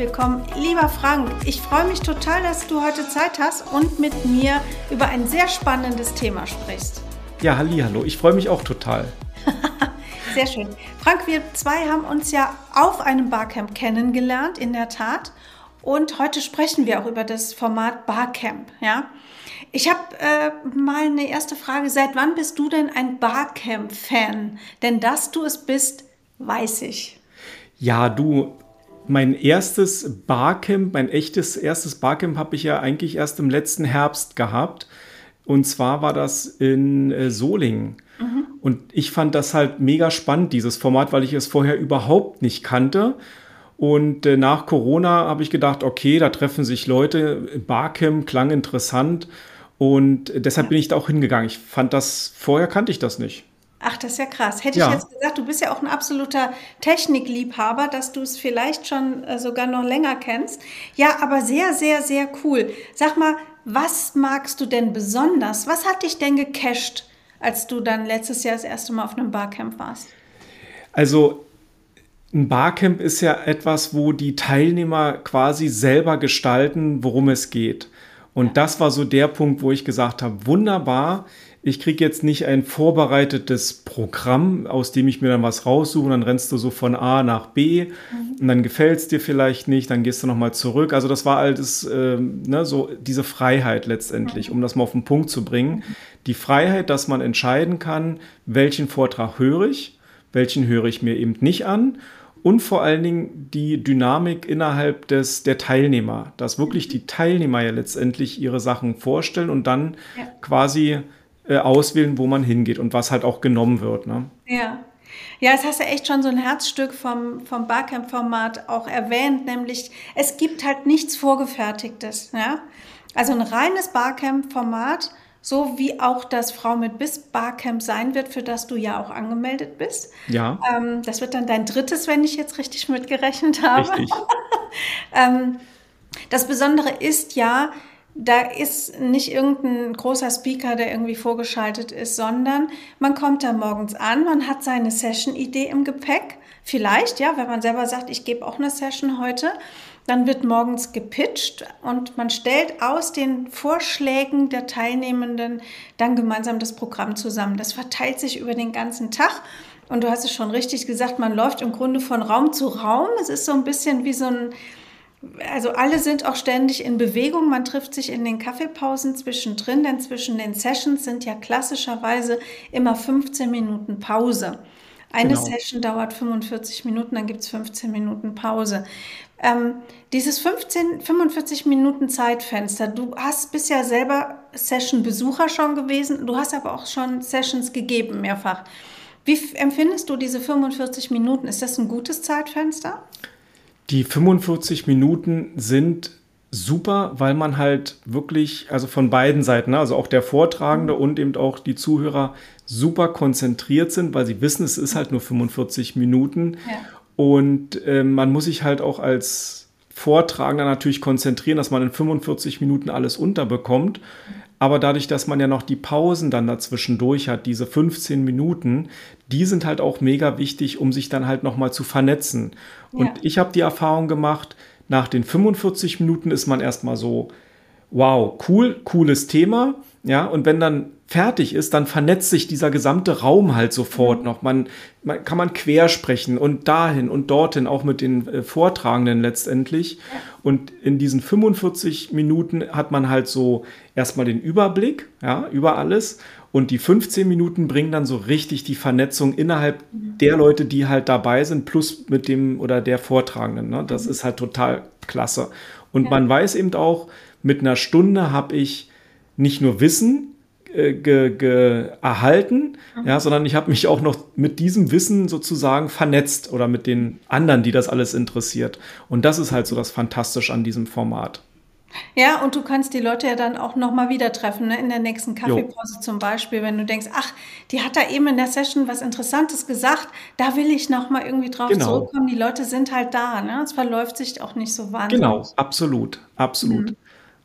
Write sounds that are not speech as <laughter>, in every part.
Willkommen. Lieber Frank, ich freue mich total, dass du heute Zeit hast und mit mir über ein sehr spannendes Thema sprichst. Ja, halli, hallo. Ich freue mich auch total. <laughs> sehr schön. Frank, wir zwei haben uns ja auf einem Barcamp kennengelernt, in der Tat. Und heute sprechen wir auch über das Format Barcamp, ja. Ich habe äh, mal eine erste Frage. Seit wann bist du denn ein Barcamp-Fan? Denn dass du es bist, weiß ich. Ja, du, mein erstes Barcamp, mein echtes erstes Barcamp habe ich ja eigentlich erst im letzten Herbst gehabt. Und zwar war das in äh, Solingen. Mhm. Und ich fand das halt mega spannend, dieses Format, weil ich es vorher überhaupt nicht kannte. Und äh, nach Corona habe ich gedacht, okay, da treffen sich Leute. Barcamp klang interessant. Und deshalb bin ich da auch hingegangen. Ich fand das, vorher kannte ich das nicht. Ach, das ist ja krass. Hätte ja. ich jetzt gesagt, du bist ja auch ein absoluter Technikliebhaber, dass du es vielleicht schon äh, sogar noch länger kennst. Ja, aber sehr, sehr, sehr cool. Sag mal, was magst du denn besonders? Was hat dich denn gecasht, als du dann letztes Jahr das erste Mal auf einem Barcamp warst? Also, ein Barcamp ist ja etwas, wo die Teilnehmer quasi selber gestalten, worum es geht. Und ja. das war so der Punkt, wo ich gesagt habe, wunderbar, ich kriege jetzt nicht ein vorbereitetes Programm, aus dem ich mir dann was raussuche und dann rennst du so von A nach B mhm. und dann gefällt es dir vielleicht nicht, dann gehst du nochmal zurück. Also das war alles äh, ne, so diese Freiheit letztendlich, mhm. um das mal auf den Punkt zu bringen. Mhm. Die Freiheit, dass man entscheiden kann, welchen Vortrag höre ich, welchen höre ich mir eben nicht an und vor allen Dingen die Dynamik innerhalb des, der Teilnehmer, dass wirklich die Teilnehmer ja letztendlich ihre Sachen vorstellen und dann ja. quasi äh, auswählen, wo man hingeht und was halt auch genommen wird. Ne? Ja. Ja, jetzt hast du echt schon so ein Herzstück vom, vom Barcamp-Format auch erwähnt, nämlich es gibt halt nichts Vorgefertigtes. Ja? Also ein reines Barcamp-Format, so wie auch das Frau mit Biss Barcamp sein wird, für das du ja auch angemeldet bist. Ja. Ähm, das wird dann dein drittes, wenn ich jetzt richtig mitgerechnet habe. Richtig. <laughs> ähm, das Besondere ist ja, da ist nicht irgendein großer Speaker, der irgendwie vorgeschaltet ist, sondern man kommt da morgens an, man hat seine Session-Idee im Gepäck. Vielleicht, ja, wenn man selber sagt, ich gebe auch eine Session heute, dann wird morgens gepitcht und man stellt aus den Vorschlägen der Teilnehmenden dann gemeinsam das Programm zusammen. Das verteilt sich über den ganzen Tag. Und du hast es schon richtig gesagt, man läuft im Grunde von Raum zu Raum. Es ist so ein bisschen wie so ein, also alle sind auch ständig in Bewegung. Man trifft sich in den Kaffeepausen zwischendrin, denn zwischen den Sessions sind ja klassischerweise immer 15 Minuten Pause. Eine genau. Session dauert 45 Minuten, dann gibt es 15 Minuten Pause. Ähm, dieses 15, 45 Minuten Zeitfenster, du hast bist ja selber Session-Besucher schon gewesen, du hast aber auch schon Sessions gegeben mehrfach. Wie empfindest du diese 45 Minuten? Ist das ein gutes Zeitfenster? Die 45 Minuten sind super, weil man halt wirklich, also von beiden Seiten, ne, also auch der Vortragende und eben auch die Zuhörer super konzentriert sind, weil sie wissen, es ist halt nur 45 Minuten. Ja. Und äh, man muss sich halt auch als Vortragender natürlich konzentrieren, dass man in 45 Minuten alles unterbekommt. Aber dadurch, dass man ja noch die Pausen dann dazwischen durch hat, diese 15 Minuten, die sind halt auch mega wichtig, um sich dann halt nochmal zu vernetzen. Und ja. ich habe die Erfahrung gemacht, nach den 45 Minuten ist man erstmal so, wow, cool, cooles Thema. Ja, und wenn dann fertig ist, dann vernetzt sich dieser gesamte Raum halt sofort mhm. noch. Man, man, kann man quer sprechen und dahin und dorthin, auch mit den äh, Vortragenden letztendlich. Und in diesen 45 Minuten hat man halt so erstmal den Überblick, ja, über alles. Und die 15 Minuten bringen dann so richtig die Vernetzung innerhalb der Leute, die halt dabei sind, plus mit dem oder der Vortragenden. Ne? Das mhm. ist halt total klasse. Und man weiß eben auch, mit einer Stunde habe ich nicht nur Wissen äh, ge, ge, erhalten, mhm. ja, sondern ich habe mich auch noch mit diesem Wissen sozusagen vernetzt oder mit den anderen, die das alles interessiert. Und das ist halt so das Fantastische an diesem Format. Ja, und du kannst die Leute ja dann auch nochmal wieder treffen, ne? in der nächsten Kaffeepause jo. zum Beispiel, wenn du denkst, ach, die hat da eben in der Session was Interessantes gesagt, da will ich nochmal irgendwie drauf genau. zurückkommen. Die Leute sind halt da, ne? Es verläuft sich auch nicht so wahnsinnig. Genau, absolut, absolut. Mhm.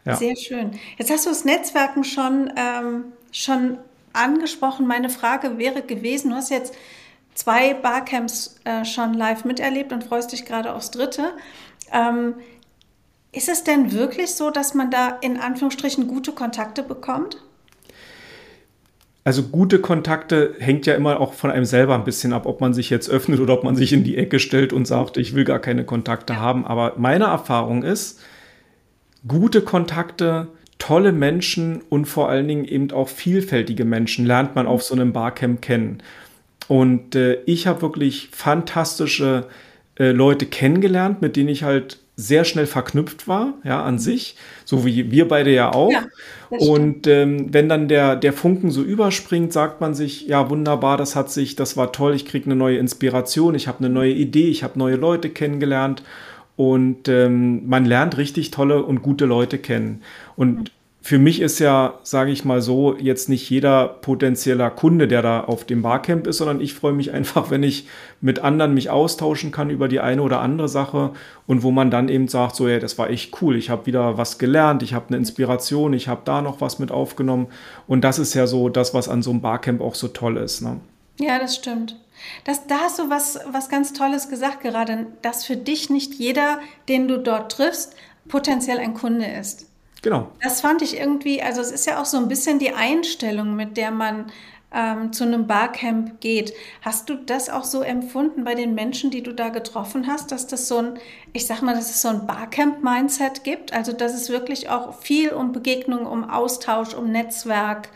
Ja. Sehr schön. Jetzt hast du das Netzwerken schon, ähm, schon angesprochen. Meine Frage wäre gewesen, du hast jetzt zwei Barcamps äh, schon live miterlebt und freust dich gerade aufs dritte. Ähm, ist es denn wirklich so, dass man da in Anführungsstrichen gute Kontakte bekommt? Also gute Kontakte hängt ja immer auch von einem selber ein bisschen ab, ob man sich jetzt öffnet oder ob man sich in die Ecke stellt und sagt, ich will gar keine Kontakte haben. Aber meine Erfahrung ist, gute Kontakte, tolle Menschen und vor allen Dingen eben auch vielfältige Menschen lernt man auf so einem Barcamp kennen. Und äh, ich habe wirklich fantastische äh, Leute kennengelernt, mit denen ich halt sehr schnell verknüpft war, ja, an sich, so wie wir beide ja auch. Ja, und ähm, wenn dann der, der Funken so überspringt, sagt man sich, ja, wunderbar, das hat sich, das war toll, ich kriege eine neue Inspiration, ich habe eine neue Idee, ich habe neue Leute kennengelernt und ähm, man lernt richtig tolle und gute Leute kennen. Und für mich ist ja, sage ich mal so, jetzt nicht jeder potenzieller Kunde, der da auf dem Barcamp ist, sondern ich freue mich <laughs> einfach, wenn ich mit anderen mich austauschen kann über die eine oder andere Sache und wo man dann eben sagt, so, ja, das war echt cool, ich habe wieder was gelernt, ich habe eine Inspiration, ich habe da noch was mit aufgenommen und das ist ja so das, was an so einem Barcamp auch so toll ist. Ne? Ja, das stimmt. Das, da hast du was, was ganz Tolles gesagt gerade, dass für dich nicht jeder, den du dort triffst, potenziell ein Kunde ist. Genau. Das fand ich irgendwie, also es ist ja auch so ein bisschen die Einstellung, mit der man ähm, zu einem Barcamp geht. Hast du das auch so empfunden bei den Menschen, die du da getroffen hast, dass das so ein, ich sag mal, dass es so ein Barcamp-Mindset gibt? Also, dass es wirklich auch viel um Begegnung, um Austausch, um Netzwerk,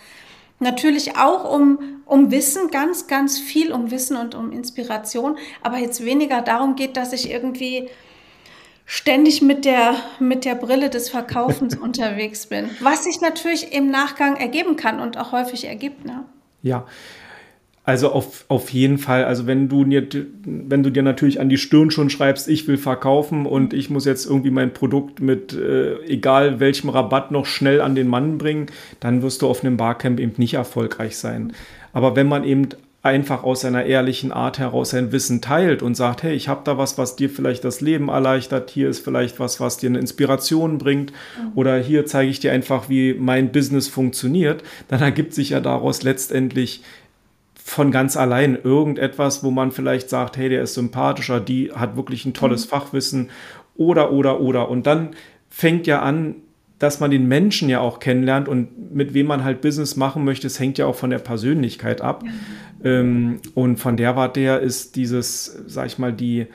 natürlich auch um, um Wissen, ganz, ganz viel um Wissen und um Inspiration, aber jetzt weniger darum geht, dass ich irgendwie ständig mit der, mit der Brille des Verkaufens <laughs> unterwegs bin. Was sich natürlich im Nachgang ergeben kann und auch häufig ergibt. Ne? Ja. Also auf, auf jeden Fall, also wenn du, dir, wenn du dir natürlich an die Stirn schon schreibst, ich will verkaufen und ich muss jetzt irgendwie mein Produkt mit äh, egal welchem Rabatt noch schnell an den Mann bringen, dann wirst du auf einem Barcamp eben nicht erfolgreich sein. Aber wenn man eben einfach aus seiner ehrlichen Art heraus sein Wissen teilt und sagt, hey, ich habe da was, was dir vielleicht das Leben erleichtert, hier ist vielleicht was, was dir eine Inspiration bringt mhm. oder hier zeige ich dir einfach, wie mein Business funktioniert, dann ergibt sich ja daraus letztendlich von ganz allein irgendetwas, wo man vielleicht sagt, hey, der ist sympathischer, die hat wirklich ein tolles mhm. Fachwissen oder, oder, oder. Und dann fängt ja an, dass man den Menschen ja auch kennenlernt und mit wem man halt Business machen möchte, es hängt ja auch von der Persönlichkeit ab. Ähm, und von der Warte her ist dieses, sag ich mal, die,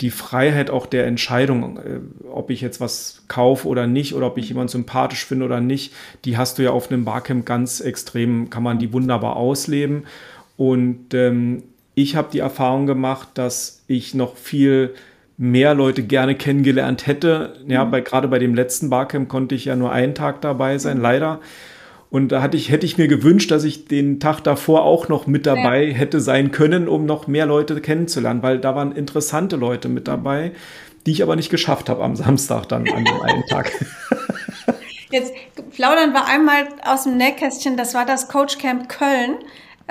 die Freiheit auch der Entscheidung, äh, ob ich jetzt was kaufe oder nicht oder ob ich jemanden sympathisch finde oder nicht, die hast du ja auf einem Barcamp ganz extrem, kann man die wunderbar ausleben. Und ähm, ich habe die Erfahrung gemacht, dass ich noch viel mehr Leute gerne kennengelernt hätte. Ja, mhm. bei, gerade bei dem letzten Barcamp konnte ich ja nur einen Tag dabei sein, mhm. leider. Und da hatte ich, hätte ich mir gewünscht, dass ich den Tag davor auch noch mit dabei ja. hätte sein können, um noch mehr Leute kennenzulernen, weil da waren interessante Leute mit dabei, die ich aber nicht geschafft habe am Samstag dann an dem einen Tag. <laughs> Jetzt plaudern wir einmal aus dem Nähkästchen, das war das Coach Camp Köln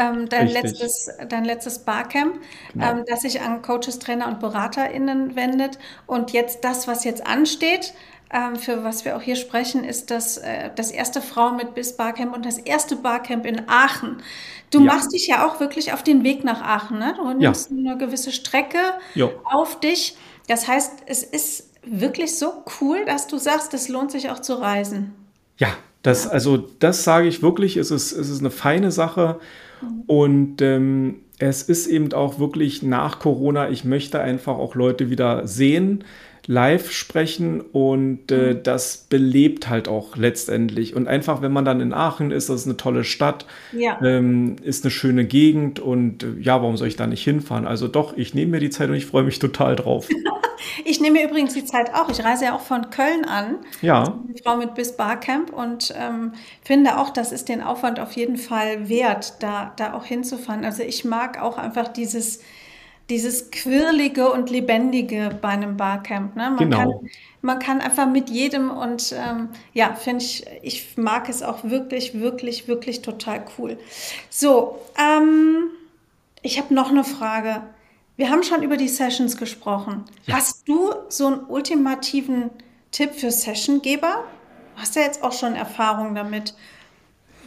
ähm, dein, letztes, dein letztes Barcamp, genau. ähm, das sich an Coaches, Trainer und BeraterInnen wendet. Und jetzt das, was jetzt ansteht, ähm, für was wir auch hier sprechen, ist das, äh, das erste Frau mit Biss Barcamp und das erste Barcamp in Aachen. Du ja. machst dich ja auch wirklich auf den Weg nach Aachen. Ne? Du nimmst ja. eine gewisse Strecke jo. auf dich. Das heißt, es ist wirklich so cool, dass du sagst, es lohnt sich auch zu reisen. Ja, das, also das sage ich wirklich, es ist, es ist eine feine Sache. Und ähm, es ist eben auch wirklich nach Corona, ich möchte einfach auch Leute wieder sehen. Live sprechen und äh, mhm. das belebt halt auch letztendlich. Und einfach, wenn man dann in Aachen ist, das ist eine tolle Stadt, ja. ähm, ist eine schöne Gegend und äh, ja, warum soll ich da nicht hinfahren? Also doch, ich nehme mir die Zeit und ich freue mich total drauf. <laughs> ich nehme mir übrigens die Zeit auch. Ich reise ja auch von Köln an. Ja. Die Frau mit bis Barcamp und ähm, finde auch, das ist den Aufwand auf jeden Fall wert, da, da auch hinzufahren. Also ich mag auch einfach dieses dieses Quirlige und Lebendige bei einem Barcamp. Ne? Man, genau. kann, man kann einfach mit jedem und ähm, ja, finde ich, ich mag es auch wirklich, wirklich, wirklich total cool. So, ähm, ich habe noch eine Frage. Wir haben schon über die Sessions gesprochen. Ja. Hast du so einen ultimativen Tipp für Sessiongeber? Hast du ja jetzt auch schon Erfahrung damit?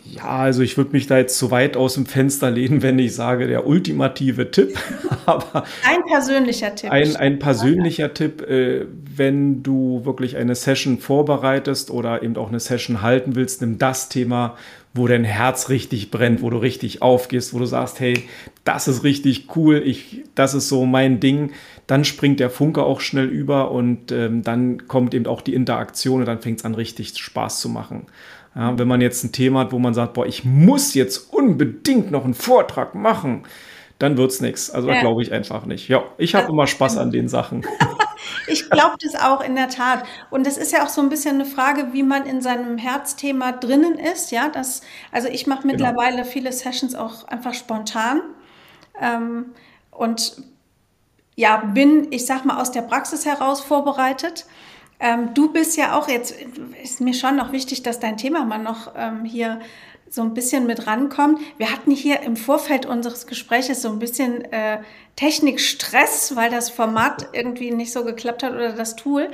Ja, also ich würde mich da jetzt zu weit aus dem Fenster lehnen, wenn ich sage, der ultimative Tipp. <laughs> Aber ein persönlicher Tipp. Ein, ein persönlicher Tipp, äh, wenn du wirklich eine Session vorbereitest oder eben auch eine Session halten willst, nimm das Thema, wo dein Herz richtig brennt, wo du richtig aufgehst, wo du sagst, hey, das ist richtig cool, ich, das ist so mein Ding. Dann springt der Funke auch schnell über und ähm, dann kommt eben auch die Interaktion und dann fängt es an, richtig Spaß zu machen. Ja, wenn man jetzt ein Thema hat, wo man sagt, boah, ich muss jetzt unbedingt noch einen Vortrag machen, dann wird es nichts. Also ja. da glaube ich einfach nicht. Ja, ich habe immer Spaß an den Sachen. <laughs> ich glaube das auch in der Tat. Und es ist ja auch so ein bisschen eine Frage, wie man in seinem Herzthema drinnen ist. Ja, das, also ich mache genau. mittlerweile genau. viele Sessions auch einfach spontan. Ähm, und ja, bin, ich sag mal, aus der Praxis heraus vorbereitet. Ähm, du bist ja auch jetzt, ist mir schon noch wichtig, dass dein Thema mal noch ähm, hier so ein bisschen mit rankommt. Wir hatten hier im Vorfeld unseres Gespräches so ein bisschen äh, Technikstress, weil das Format irgendwie nicht so geklappt hat oder das Tool.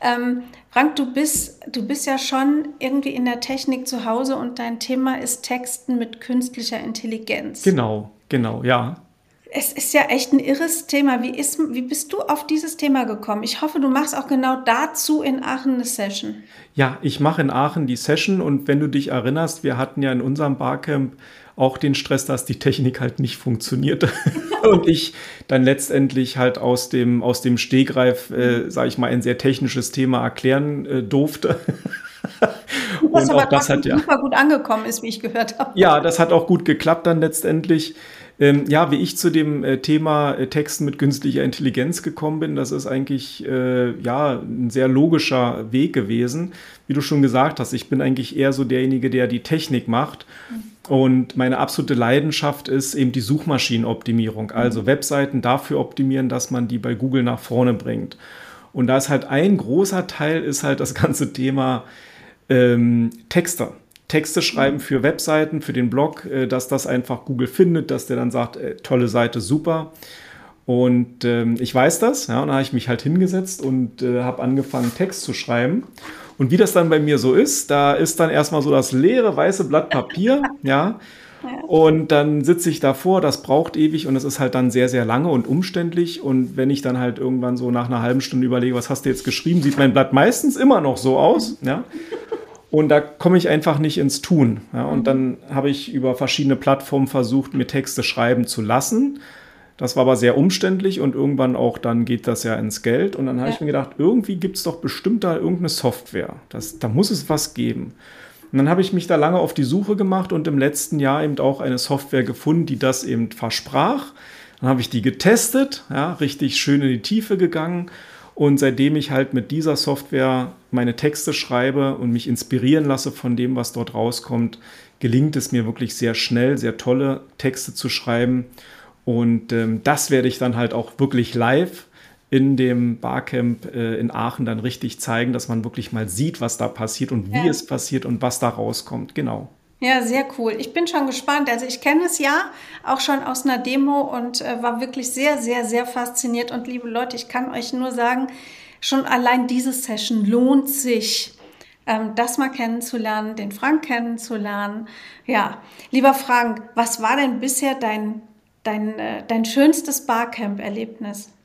Ähm, Frank, du bist, du bist ja schon irgendwie in der Technik zu Hause und dein Thema ist Texten mit künstlicher Intelligenz. Genau, genau, ja. Es ist ja echt ein irres Thema. Wie, ist, wie bist du auf dieses Thema gekommen? Ich hoffe, du machst auch genau dazu in Aachen eine Session. Ja, ich mache in Aachen die Session und wenn du dich erinnerst, wir hatten ja in unserem Barcamp auch den Stress, dass die Technik halt nicht funktionierte <laughs> und ich dann letztendlich halt aus dem, aus dem Stegreif, äh, sage ich mal, ein sehr technisches Thema erklären äh, durfte. <laughs> Was und aber auch das hat ja super gut angekommen ist, wie ich gehört habe. Ja, das hat auch gut geklappt dann letztendlich. Ähm, ja, wie ich zu dem äh, Thema äh, Texten mit künstlicher Intelligenz gekommen bin, das ist eigentlich äh, ja ein sehr logischer Weg gewesen. Wie du schon gesagt hast, ich bin eigentlich eher so derjenige, der die Technik macht. Und meine absolute Leidenschaft ist eben die Suchmaschinenoptimierung, also mhm. Webseiten dafür optimieren, dass man die bei Google nach vorne bringt. Und da ist halt ein großer Teil, ist halt das ganze Thema ähm, Texte. Texte schreiben für Webseiten, für den Blog, äh, dass das einfach Google findet, dass der dann sagt, äh, tolle Seite, super. Und ähm, ich weiß das, ja, und da habe ich mich halt hingesetzt und äh, habe angefangen, Text zu schreiben. Und wie das dann bei mir so ist, da ist dann erstmal so das leere weiße Blatt Papier, <laughs> ja. Und dann sitze ich davor, das braucht ewig und es ist halt dann sehr, sehr lange und umständlich. Und wenn ich dann halt irgendwann so nach einer halben Stunde überlege, was hast du jetzt geschrieben, sieht mein Blatt meistens immer noch so aus, ja. Und da komme ich einfach nicht ins Tun. Ja, und mhm. dann habe ich über verschiedene Plattformen versucht, mir Texte schreiben zu lassen. Das war aber sehr umständlich und irgendwann auch dann geht das ja ins Geld. Und dann habe ja. ich mir gedacht, irgendwie gibt es doch bestimmt da irgendeine Software. Das, da muss es was geben. Und dann habe ich mich da lange auf die Suche gemacht und im letzten Jahr eben auch eine Software gefunden, die das eben versprach. Dann habe ich die getestet, ja, richtig schön in die Tiefe gegangen und seitdem ich halt mit dieser Software meine Texte schreibe und mich inspirieren lasse von dem, was dort rauskommt, gelingt es mir wirklich sehr schnell, sehr tolle Texte zu schreiben. Und ähm, das werde ich dann halt auch wirklich live in dem Barcamp äh, in Aachen dann richtig zeigen, dass man wirklich mal sieht, was da passiert und wie ja. es passiert und was da rauskommt. Genau. Ja, sehr cool. Ich bin schon gespannt. Also ich kenne es ja auch schon aus einer Demo und äh, war wirklich sehr, sehr, sehr fasziniert. Und liebe Leute, ich kann euch nur sagen, schon allein diese Session lohnt sich, ähm, das mal kennenzulernen, den Frank kennenzulernen. Ja, lieber Frank, was war denn bisher dein, dein, äh, dein schönstes Barcamp-Erlebnis?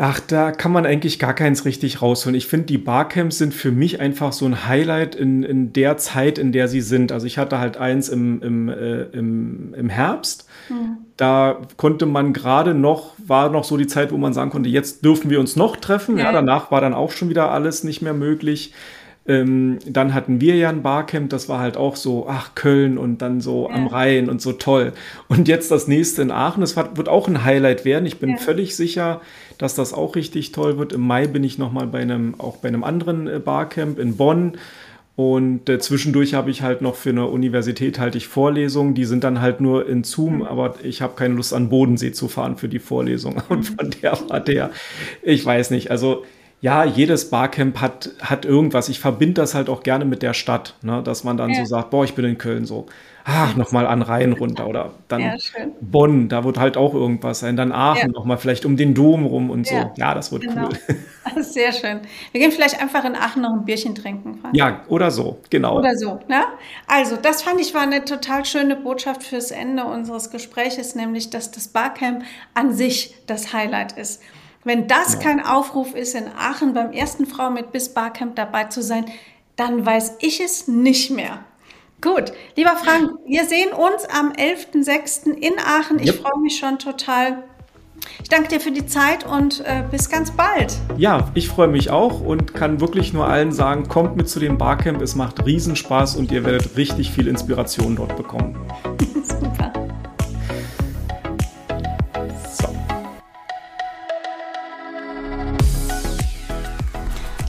Ach, da kann man eigentlich gar keins richtig rausholen. Ich finde, die Barcamps sind für mich einfach so ein Highlight in, in der Zeit, in der sie sind. Also ich hatte halt eins im, im, äh, im, im Herbst. Hm. Da konnte man gerade noch, war noch so die Zeit, wo man sagen konnte, jetzt dürfen wir uns noch treffen. Ja danach war dann auch schon wieder alles nicht mehr möglich. Ähm, dann hatten wir ja ein Barcamp, das war halt auch so, ach, Köln und dann so ja. am Rhein und so toll. Und jetzt das nächste in Aachen, das wird auch ein Highlight werden. Ich bin ja. völlig sicher, dass das auch richtig toll wird. Im Mai bin ich nochmal bei einem, auch bei einem anderen äh, Barcamp in Bonn. Und äh, zwischendurch habe ich halt noch für eine Universität halte ich Vorlesungen, die sind dann halt nur in Zoom, aber ich habe keine Lust an Bodensee zu fahren für die Vorlesung. <laughs> Und mhm. von der war der, ich weiß nicht, also ja, jedes Barcamp hat, hat irgendwas. Ich verbinde das halt auch gerne mit der Stadt, ne? dass man dann ja. so sagt, boah, ich bin in Köln so. Ach, nochmal an Rhein runter oder dann ja, Bonn, da wird halt auch irgendwas sein. Dann Aachen ja. nochmal vielleicht um den Dom rum und ja. so. Ja, das wird genau. cool. <laughs> Sehr schön. Wir gehen vielleicht einfach in Aachen noch ein Bierchen trinken. Frank. Ja, oder so, genau. Oder so, ne? Also, das fand ich war eine total schöne Botschaft fürs Ende unseres Gespräches, nämlich, dass das Barcamp an sich das Highlight ist. Wenn das ja. kein Aufruf ist, in Aachen beim ersten Frau mit Bis Barcamp dabei zu sein, dann weiß ich es nicht mehr. Gut, lieber Frank, wir sehen uns am 11.06. in Aachen. Ich yep. freue mich schon total. Ich danke dir für die Zeit und äh, bis ganz bald. Ja, ich freue mich auch und kann wirklich nur allen sagen, kommt mit zu dem Barcamp. Es macht Riesenspaß und ihr werdet richtig viel Inspiration dort bekommen. <laughs> Super.